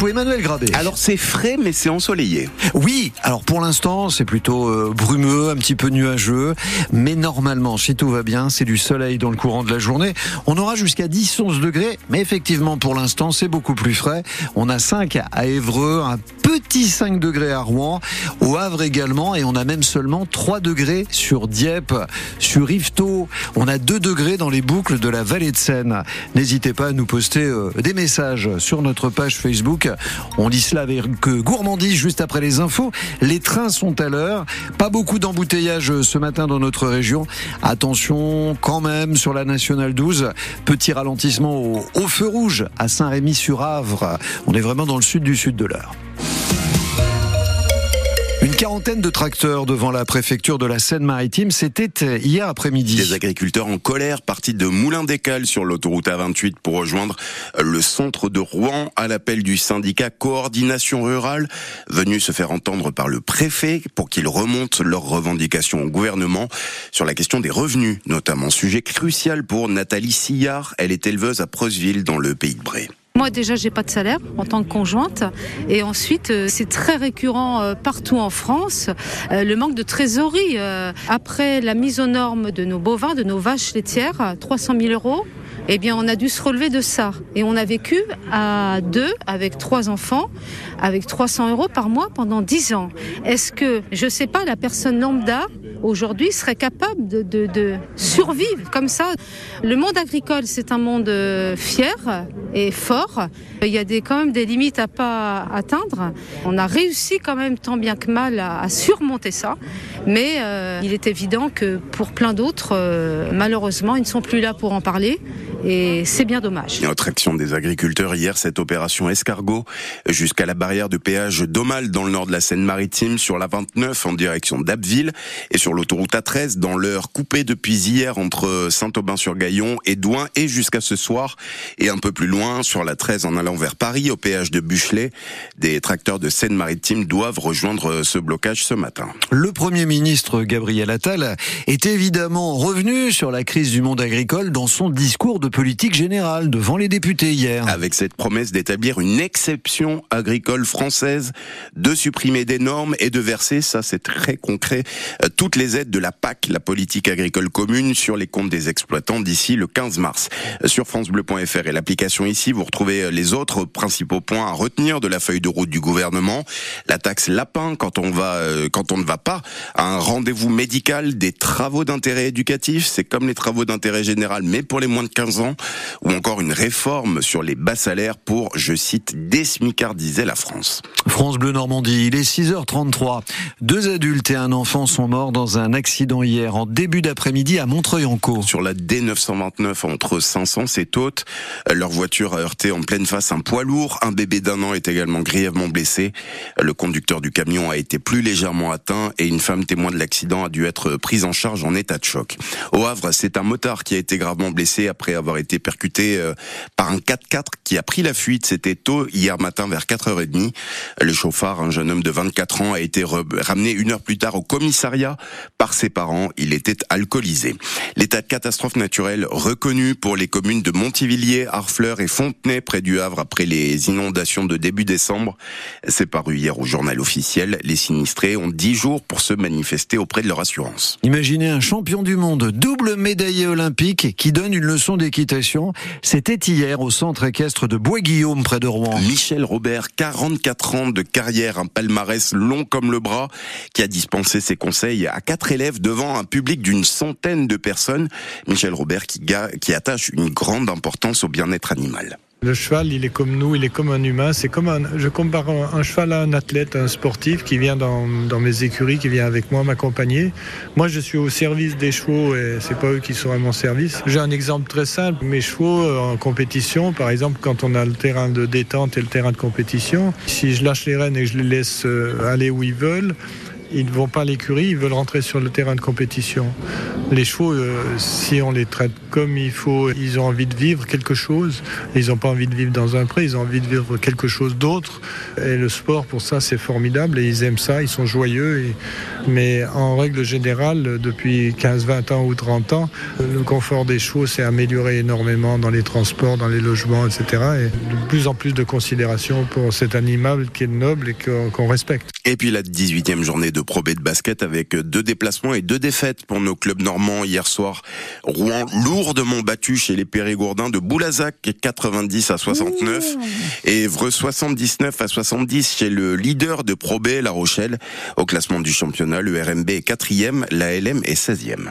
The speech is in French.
l'info, Emmanuel Grabé. Alors c'est frais mais c'est ensoleillé. Oui, alors pour l'instant c'est plutôt euh, brumeux, un petit peu nuageux, mais normalement si tout va bien c'est du soleil dans le courant de la journée. On aura jusqu'à 10-11 degrés, mais effectivement pour l'instant c'est beaucoup plus frais. On a 5 à Évreux, un petit 5 degrés à Rouen, au Havre également, et on a même seulement 3 degrés sur Dieppe, sur Yvetot. On a 2 degrés dans les boucles de la vallée de Seine. N'hésitez pas à nous poster euh, des messages sur notre page Facebook. On dit cela avec gourmandise juste après les infos. Les trains sont à l'heure. Pas beaucoup d'embouteillages ce matin dans notre région. Attention quand même sur la nationale 12. Petit ralentissement au, au feu rouge à Saint-Rémy-sur-Avre. On est vraiment dans le sud du sud de l'heure. Quarantaine de tracteurs devant la préfecture de la Seine-Maritime, c'était hier après-midi. Des agriculteurs en colère partis de Moulin-des-Cales sur l'autoroute A28 pour rejoindre le centre de Rouen à l'appel du syndicat Coordination Rurale, venu se faire entendre par le préfet pour qu'il remonte leurs revendications au gouvernement sur la question des revenus, notamment sujet crucial pour Nathalie Sillard. Elle est éleveuse à Preuseville dans le pays de Bray. Moi déjà j'ai pas de salaire en tant que conjointe et ensuite euh, c'est très récurrent euh, partout en France euh, le manque de trésorerie après la mise aux normes de nos bovins, de nos vaches laitières, 300 000 euros eh bien, on a dû se relever de ça. Et on a vécu à deux, avec trois enfants, avec 300 euros par mois pendant dix ans. Est-ce que, je sais pas, la personne lambda, aujourd'hui, serait capable de, survivre comme ça? Le monde agricole, c'est un monde fier et fort. Il y a des, quand même des limites à pas atteindre. On a réussi quand même tant bien que mal à, surmonter ça. Mais euh, il est évident que pour plein d'autres, euh, malheureusement, ils ne sont plus là pour en parler et c'est bien dommage. autre action des agriculteurs hier, cette opération escargot jusqu'à la barrière de péage d'Aumale dans le nord de la Seine-Maritime, sur la 29 en direction d'Abbeville et sur l'autoroute A13 dans l'heure coupée depuis hier entre Saint-Aubin-sur-Gaillon et Douin et jusqu'à ce soir et un peu plus loin sur la 13 en allant vers Paris au péage de Buchelet. Des tracteurs de Seine-Maritime doivent rejoindre ce blocage ce matin. Le Premier ministre Gabriel Attal est évidemment revenu sur la crise du monde agricole dans son discours de politique générale devant les députés hier. Avec cette promesse d'établir une exception agricole française, de supprimer des normes et de verser, ça c'est très concret, euh, toutes les aides de la PAC, la politique agricole commune, sur les comptes des exploitants d'ici le 15 mars. Euh, sur francebleu.fr et l'application ici, vous retrouvez euh, les autres principaux points à retenir de la feuille de route du gouvernement. La taxe lapin quand on va, quand on ne va pas à un rendez-vous médical, des travaux d'intérêt éducatif, c'est comme les travaux d'intérêt général, mais pour les moins de 15 ans ou encore une réforme sur les bas salaires pour, je cite, désmicardiser la France. France Bleu Normandie, il est 6h33. Deux adultes et un enfant sont morts dans un accident hier en début d'après-midi à Montreuil-en-Caux. Sur la D929 entre 500 et Tôtes, leur voiture a heurté en pleine face un poids lourd. Un bébé d'un an est également grièvement blessé. Le conducteur du camion a été plus légèrement atteint et une femme témoin de l'accident a dû être prise en charge en état de choc. Au Havre, c'est un motard qui a été gravement blessé après avoir été percuté euh, par un 4x4 qui a pris la fuite. C'était tôt hier matin vers 4h30. Le chauffard, un jeune homme de 24 ans, a été ramené une heure plus tard au commissariat par ses parents. Il était alcoolisé. L'état de catastrophe naturelle reconnu pour les communes de Montivilliers, Harfleur et Fontenay près du Havre après les inondations de début décembre. C'est paru hier au journal officiel. Les sinistrés ont 10 jours pour se manifester auprès de leur assurance. Imaginez un champion du monde, double médaillé olympique, qui donne une leçon d'équipe c'était hier au centre équestre de Bois-Guillaume, près de Rouen. Michel Robert, 44 ans de carrière, un palmarès long comme le bras, qui a dispensé ses conseils à quatre élèves devant un public d'une centaine de personnes. Michel Robert qui, qui attache une grande importance au bien-être animal. Le cheval, il est comme nous, il est comme un humain. C'est comme un, je compare un, cheval à un athlète, un sportif qui vient dans, mes écuries, qui vient avec moi m'accompagner. Moi, je suis au service des chevaux et c'est pas eux qui sont à mon service. J'ai un exemple très simple. Mes chevaux euh, en compétition, par exemple, quand on a le terrain de détente et le terrain de compétition, si je lâche les rênes et que je les laisse euh, aller où ils veulent, ils ne vont pas à l'écurie, ils veulent rentrer sur le terrain de compétition. Les chevaux, euh, si on les traite comme il faut, ils ont envie de vivre quelque chose. Ils n'ont pas envie de vivre dans un pré, ils ont envie de vivre quelque chose d'autre. Et le sport, pour ça, c'est formidable et ils aiment ça, ils sont joyeux. Mais en règle générale, depuis 15, 20 ans ou 30 ans, le confort des chevaux s'est amélioré énormément dans les transports, dans les logements, etc. Et de plus en plus de considération pour cet animal qui est noble et qu'on respecte. Et puis la 18e journée de Pro B de basket avec deux déplacements et deux défaites pour nos clubs normands hier soir. Rouen lourdement battu chez les Périgourdins de Boulazac 90 à 69 et Evreux 79 à 70 chez le leader de Pro B, La Rochelle. Au classement du championnat, le RMB est quatrième, la LM est 16e.